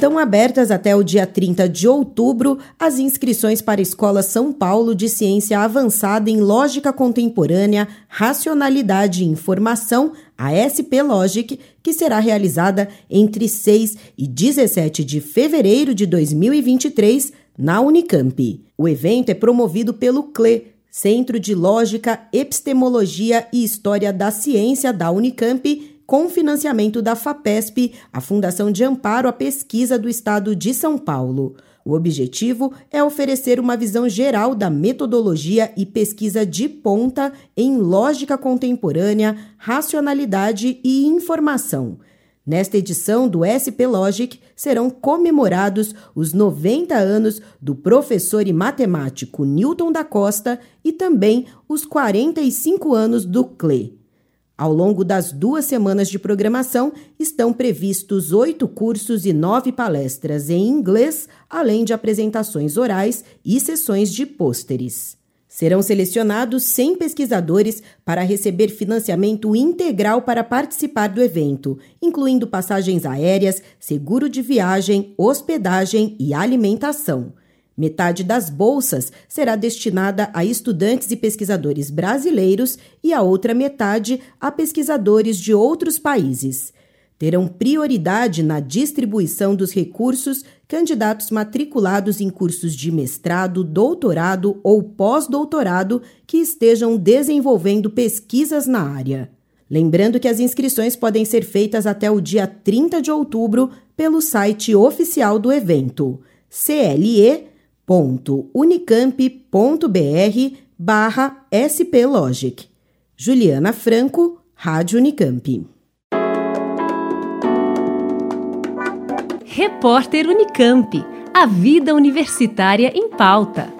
Estão abertas até o dia 30 de outubro as inscrições para a Escola São Paulo de Ciência Avançada em Lógica Contemporânea, Racionalidade e Informação, a SP Logic, que será realizada entre 6 e 17 de fevereiro de 2023 na Unicamp. O evento é promovido pelo CLE, Centro de Lógica, Epistemologia e História da Ciência da Unicamp, com financiamento da FAPESP, a Fundação de Amparo à Pesquisa do Estado de São Paulo. O objetivo é oferecer uma visão geral da metodologia e pesquisa de ponta em lógica contemporânea, racionalidade e informação. Nesta edição do SP Logic serão comemorados os 90 anos do professor e matemático Newton da Costa e também os 45 anos do CLE. Ao longo das duas semanas de programação, estão previstos oito cursos e nove palestras em inglês, além de apresentações orais e sessões de pôsteres. Serão selecionados 100 pesquisadores para receber financiamento integral para participar do evento, incluindo passagens aéreas, seguro de viagem, hospedagem e alimentação. Metade das bolsas será destinada a estudantes e pesquisadores brasileiros e a outra metade a pesquisadores de outros países terão prioridade na distribuição dos recursos candidatos matriculados em cursos de mestrado, doutorado ou pós-doutorado que estejam desenvolvendo pesquisas na área. Lembrando que as inscrições podem ser feitas até o dia 30 de outubro pelo site oficial do evento cle.unicamp.br barra splogic. Juliana Franco, Rádio Unicamp. Repórter Unicamp. A vida universitária em pauta.